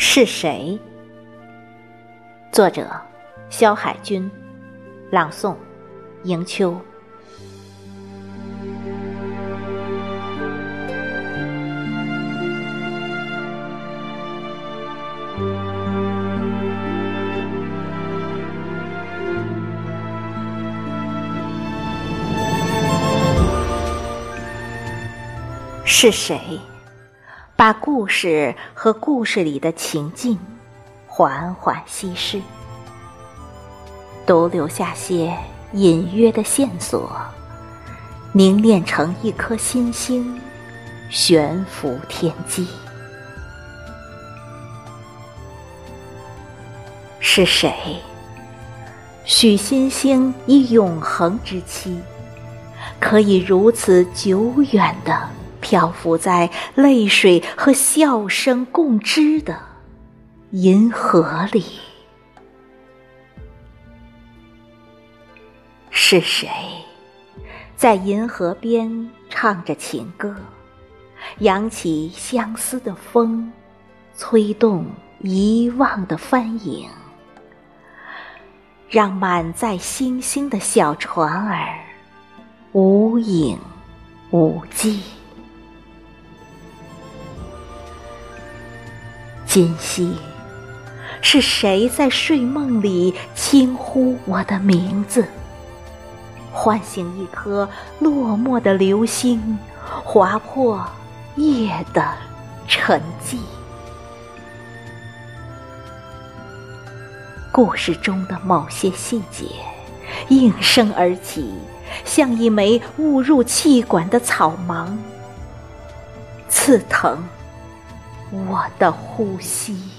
是谁？作者：肖海军，朗诵：迎秋。是谁？把故事和故事里的情境缓缓稀释，独留下些隐约的线索，凝练成一颗星星，悬浮天际。是谁？许星星以永恒之期，可以如此久远的。漂浮在泪水和笑声共织的银河里，是谁在银河边唱着情歌，扬起相思的风，吹动遗忘的帆影，让满载星星的小船儿无影无迹。今夕，是谁在睡梦里轻呼我的名字，唤醒一颗落寞的流星，划破夜的沉寂？故事中的某些细节应声而起，像一枚误入气管的草芒，刺疼。我的呼吸。